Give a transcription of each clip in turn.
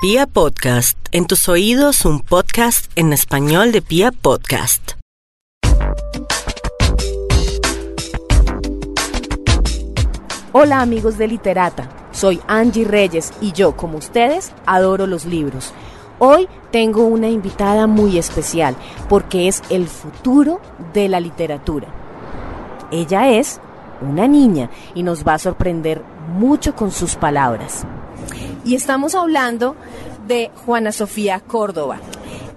Pia Podcast, en tus oídos un podcast en español de Pia Podcast. Hola amigos de Literata, soy Angie Reyes y yo, como ustedes, adoro los libros. Hoy tengo una invitada muy especial porque es el futuro de la literatura. Ella es una niña y nos va a sorprender mucho con sus palabras. Y estamos hablando de Juana Sofía Córdoba.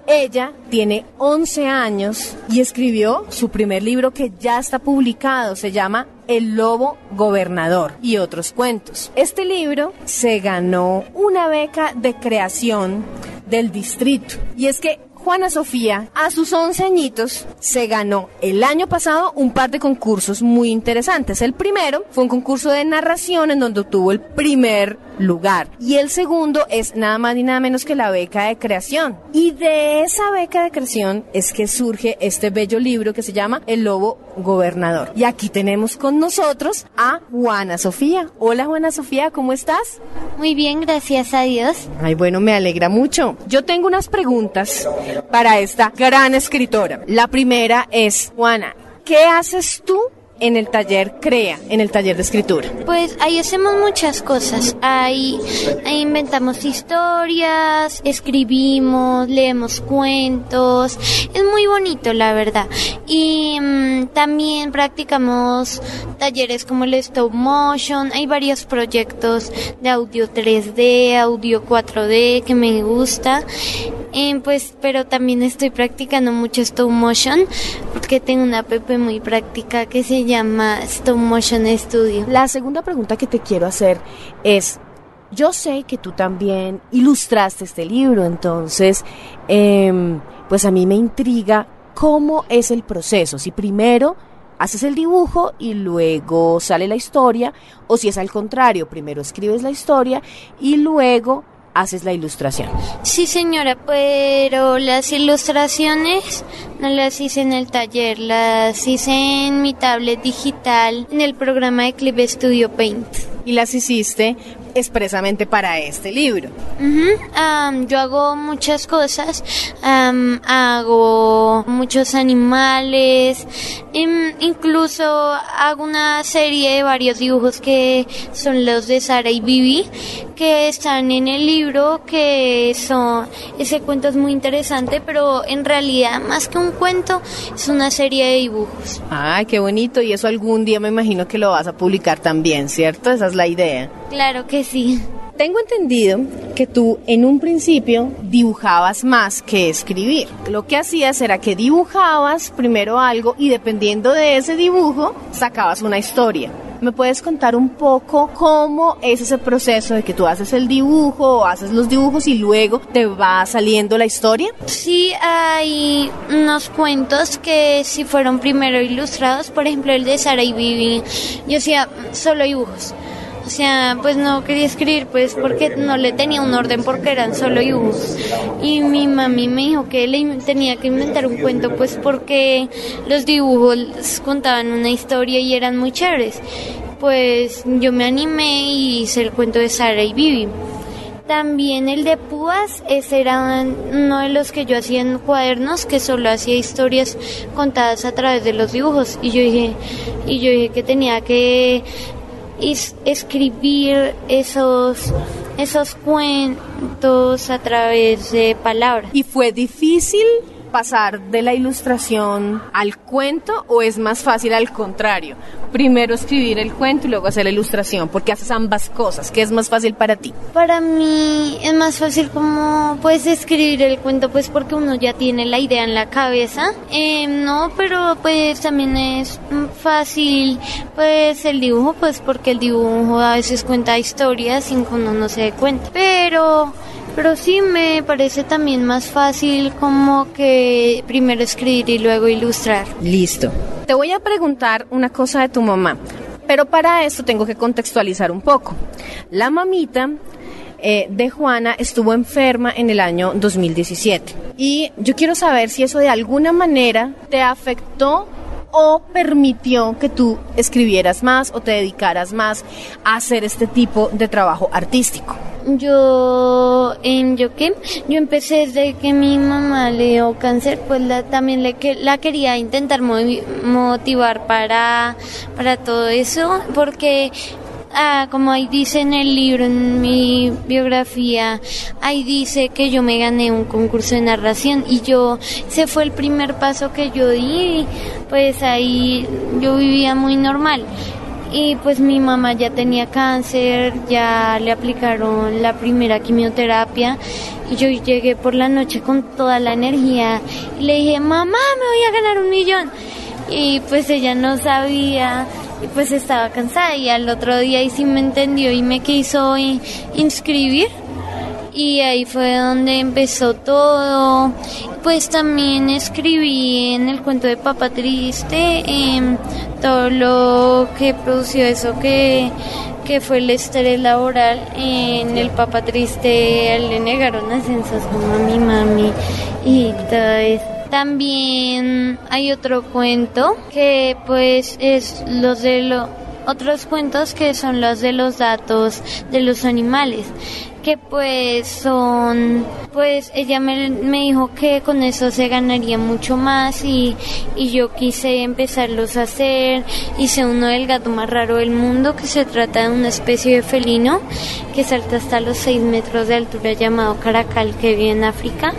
Ella tiene 11 años y escribió su primer libro que ya está publicado, se llama El Lobo Gobernador y otros cuentos. Este libro se ganó una beca de creación del distrito y es que Juana Sofía, a sus 11 añitos, se ganó el año pasado un par de concursos muy interesantes. El primero fue un concurso de narración en donde obtuvo el primer lugar. Y el segundo es nada más ni nada menos que la beca de creación. Y de esa beca de creación es que surge este bello libro que se llama El Lobo Gobernador. Y aquí tenemos con nosotros a Juana Sofía. Hola Juana Sofía, ¿cómo estás? Muy bien, gracias a Dios. Ay, bueno, me alegra mucho. Yo tengo unas preguntas para esta gran escritora. La primera es, Juana, ¿qué haces tú en el taller CREA, en el taller de escritura? Pues ahí hacemos muchas cosas. Ahí, inventamos historias, escribimos, leemos cuentos. Es muy bonito, la verdad. Y mm, también practicamos talleres como el stop motion. Hay varios proyectos de audio 3D, audio 4D que me gusta. Eh, pues, pero también estoy practicando mucho stop motion porque tengo una app muy práctica que se llama Stop Motion Studio. La segunda pregunta que te quiero hacer es, yo sé que tú también ilustraste este libro, entonces, em, pues a mí me intriga cómo es el proceso. Si primero haces el dibujo y luego sale la historia, o si es al contrario, primero escribes la historia y luego haces la ilustración. Sí, señora, pero las ilustraciones no las hice en el taller, las hice en mi tablet digital en el programa de Clip Studio Paint. Y las hiciste expresamente para este libro. Yo hago muchas cosas, hago muchos animales, em, incluso hago una serie de varios dibujos que son los de Sara y Vivi, que están en el libro, que son, ese cuento es muy interesante, pero en realidad más que un cuento es una serie de dibujos. Ay, qué bonito. Y eso algún día me imagino que lo vas a publicar también, ¿cierto? Esa es la idea. Claro que sí. Tengo entendido que tú en un principio dibujabas más que escribir. Lo que hacías era que dibujabas primero algo y dependiendo de ese dibujo sacabas una historia. ¿Me puedes contar un poco cómo es ese proceso de que tú haces el dibujo o haces los dibujos y luego te va saliendo la historia? Sí, hay unos cuentos que sí fueron primero ilustrados, por ejemplo el de Sara y Vivi. Yo hacía solo dibujos. O sea, pues no quería escribir, pues porque no le tenía un orden porque eran solo dibujos. Y mi mami me dijo que le tenía que inventar un cuento, pues porque los dibujos contaban una historia y eran muy chéveres. Pues yo me animé y hice el cuento de Sara y Vivi. También el de púas, ese era uno de los que yo hacía en cuadernos, que solo hacía historias contadas a través de los dibujos. Y yo dije, y yo dije que tenía que es- escribir esos esos cuentos a través de palabras. ¿Y fue difícil pasar de la ilustración al cuento o es más fácil al contrario? Primero escribir el cuento y luego hacer la ilustración, porque haces ambas cosas. ¿Qué es más fácil para ti? Para mí es más fácil como pues escribir el cuento pues porque uno ya tiene la idea en la cabeza. Eh, no, pero pues también es fácil pues el dibujo pues porque el dibujo a veces cuenta historias sin que uno no se dé cuenta. Pero pero sí me parece también más fácil como que primero escribir y luego ilustrar. Listo. Te voy a preguntar una cosa de tu mamá, pero para esto tengo que contextualizar un poco. La mamita eh, de Juana estuvo enferma en el año 2017 y yo quiero saber si eso de alguna manera te afectó o permitió que tú escribieras más o te dedicaras más a hacer este tipo de trabajo artístico. Yo en yo qué, yo empecé desde que mi mamá le dio cáncer, pues la, también le, la quería intentar motivar para, para todo eso, porque Ah, como ahí dice en el libro, en mi biografía, ahí dice que yo me gané un concurso de narración y yo, ese fue el primer paso que yo di, pues ahí yo vivía muy normal. Y pues mi mamá ya tenía cáncer, ya le aplicaron la primera quimioterapia y yo llegué por la noche con toda la energía y le dije, mamá, me voy a ganar un millón. Y pues ella no sabía y pues estaba cansada y al otro día ahí sí me entendió y me quiso inscribir y ahí fue donde empezó todo. Pues también escribí en el cuento de Papá Triste em, todo lo que produció eso que, que fue el estrés laboral. En el Papá Triste le negaron ascensos como a mi mami y todo esto. También hay otro cuento que pues es los de los otros cuentos que son los de los datos de los animales que pues son pues ella me, me, dijo que con eso se ganaría mucho más y, y yo quise empezarlos a hacer. Hice uno del gato más raro del mundo que se trata de una especie de felino que salta hasta los 6 metros de altura llamado caracal que vive en África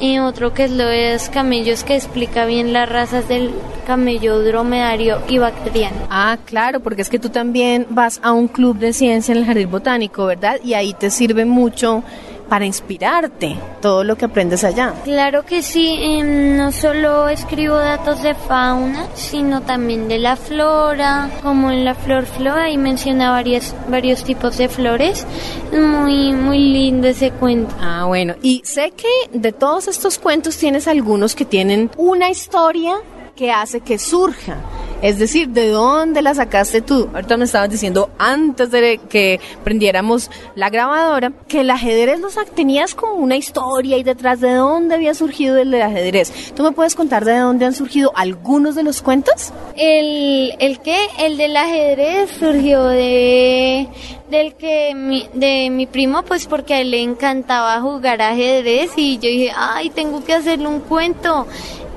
y otro que es lo de los camellos que explica bien las razas del camello dromedario y bacteriano. Ah, claro, porque es que tú también vas a un club de ciencia en el jardín botánico, ¿verdad? Y ahí te sirve mucho para inspirarte todo lo que aprendes allá. Claro que sí, em, no solo escribo datos de fauna, sino también de la flora, como en la flor flora y menciona varias, varios tipos de flores. Muy, muy lindo ese cuento. Ah, bueno, y sé que de todos estos cuentos tienes algunos que tienen una historia que hace que surja. Es decir, ¿de dónde la sacaste tú? Ahorita me estabas diciendo antes de que prendiéramos la grabadora que el ajedrez los tenías como una historia y detrás de dónde había surgido el ajedrez. ¿Tú me puedes contar de dónde han surgido algunos de los cuentos? El, el qué? El del ajedrez surgió de del que mi, de mi primo pues porque a él le encantaba jugar ajedrez y yo dije, "Ay, tengo que hacerle un cuento."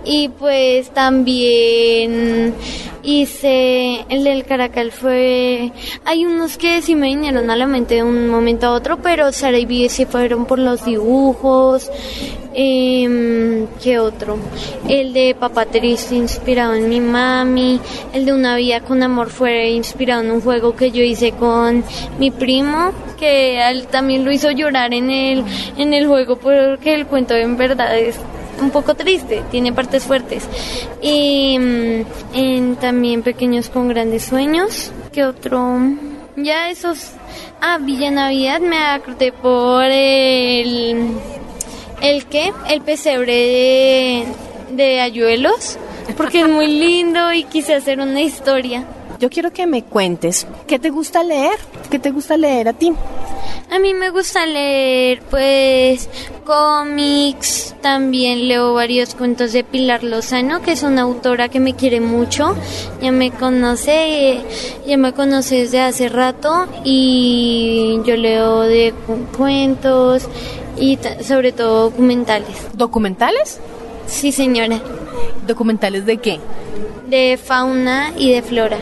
Y pues también hice el del Caracal fue hay unos que sí me vinieron a la mente de un momento a otro pero Sara y Vive sí fueron por los dibujos eh, ¿qué otro? el de Papá Triste inspirado en mi mami el de Una vida con amor fue inspirado en un juego que yo hice con mi primo que él también lo hizo llorar en el en el juego porque el cuento en verdad es un poco triste, tiene partes fuertes. Y mm, también Pequeños con Grandes Sueños. ¿Qué otro? Ya esos... Ah, Villa Navidad me acordé por el... ¿El qué? El pesebre de, de Ayuelos. Porque es muy lindo y quise hacer una historia. Yo quiero que me cuentes, ¿qué te gusta leer? ¿Qué te gusta leer a ti? A mí me gusta leer pues cómics, también leo varios cuentos de Pilar Lozano, que es una autora que me quiere mucho, ya me conoce, ya me conoce desde hace rato y yo leo de cuentos y sobre todo documentales. ¿Documentales? Sí, señora. ¿Documentales de qué? De fauna y de flora.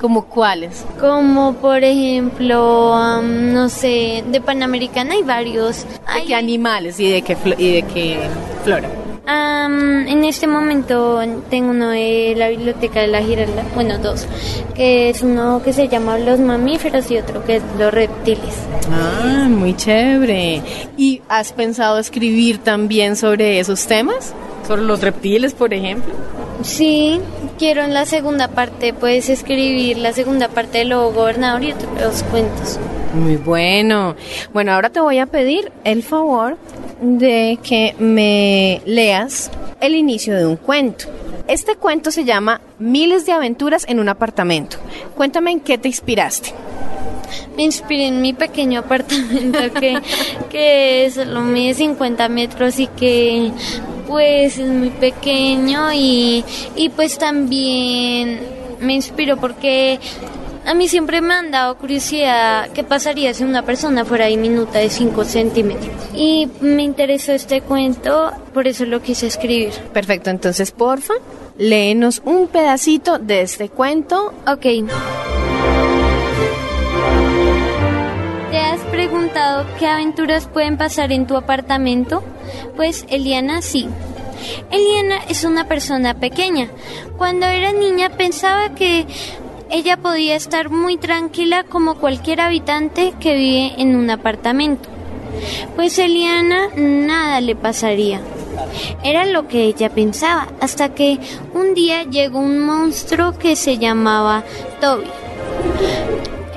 ¿Como cuáles? Como por ejemplo, no sé, de Panamericana hay varios. ¿De qué animales y de qué, y de qué flora? en este momento tengo uno de la biblioteca de la Giralda, bueno, dos, que es uno que se llama Los mamíferos y otro que es Los reptiles. Ah, muy chévere. ¿Y has pensado escribir también sobre esos temas? ¿Sobre los reptiles, por ejemplo? Sí, quiero en la segunda parte, puedes escribir la segunda parte de Lobo Gobernador y otros cuentos. Muy bueno. Bueno, ahora te voy a pedir el favor de que me leas el inicio de un cuento. Este cuento se llama Miles de aventuras en un apartamento. Cuéntame en qué te inspiraste. Me inspiré en mi pequeño apartamento que, que solo mide 50 metros y que pues es muy pequeño y, y pues también me inspiró porque a mí siempre me han dado curiosidad qué pasaría si una persona fuera diminuta de 5 centímetros. Y me interesó este cuento, por eso lo quise escribir. Perfecto, entonces porfa, léenos un pedacito de este cuento. Ok. Qué aventuras pueden pasar en tu apartamento? Pues Eliana sí. Eliana es una persona pequeña. Cuando era niña pensaba que ella podía estar muy tranquila como cualquier habitante que vive en un apartamento. Pues Eliana nada le pasaría. Era lo que ella pensaba, hasta que un día llegó un monstruo que se llamaba Toby.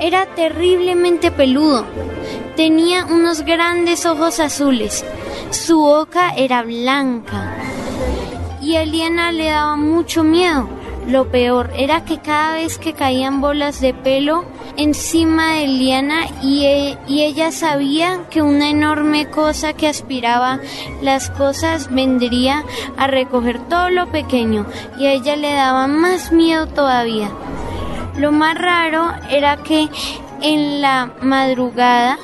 Era terriblemente peludo. Tenía unos grandes ojos azules. Su boca era blanca. Y a Eliana le daba mucho miedo. Lo peor era que cada vez que caían bolas de pelo encima de Eliana y, e- y ella sabía que una enorme cosa que aspiraba las cosas vendría a recoger todo lo pequeño y a ella le daba más miedo todavía. Lo más raro era que en la madrugada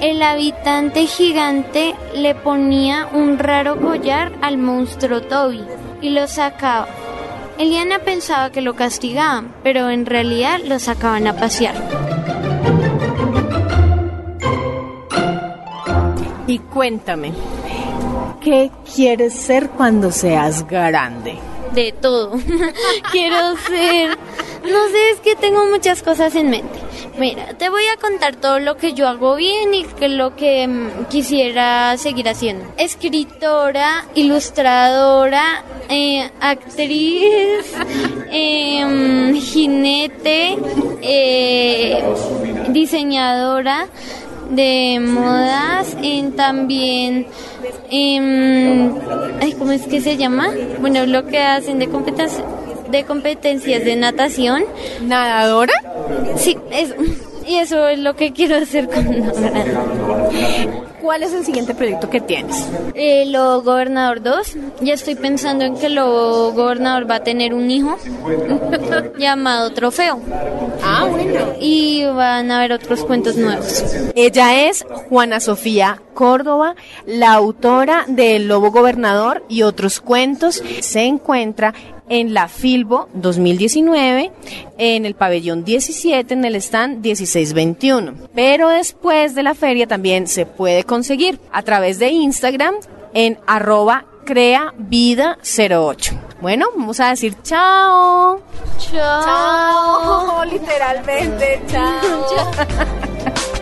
el habitante gigante le ponía un raro collar al monstruo Toby y lo sacaba. Eliana pensaba que lo castigaban, pero en realidad lo sacaban a pasear. Y cuéntame, ¿qué quieres ser cuando seas grande? De todo. Quiero ser... No sé, es que tengo muchas cosas en mente. Mira, te voy a contar todo lo que yo hago bien y que lo que mm, quisiera seguir haciendo. Escritora, ilustradora, eh, actriz, em, jinete, eh, diseñadora de modas, en también, em, ay, ¿cómo es que se llama? Bueno, lo que hacen de competencias de competencias de natación. ¿Nadadora? Sí, eso. Y eso es lo que quiero hacer con ¿Cuál es el siguiente proyecto que tienes? El Lobo Gobernador 2. Ya estoy pensando en que Lobo Gobernador va a tener un hijo llamado Trofeo. Ah, bueno. Y van a haber otros cuentos nuevos. Ella es Juana Sofía Córdoba, la autora de El Lobo Gobernador y otros cuentos. Se encuentra en la Filbo 2019, en el pabellón 17, en el stand 1621. Pero después de la feria también se puede conseguir a través de Instagram en arroba crea vida 08. Bueno, vamos a decir chao. Chao. Chao, literalmente, chao.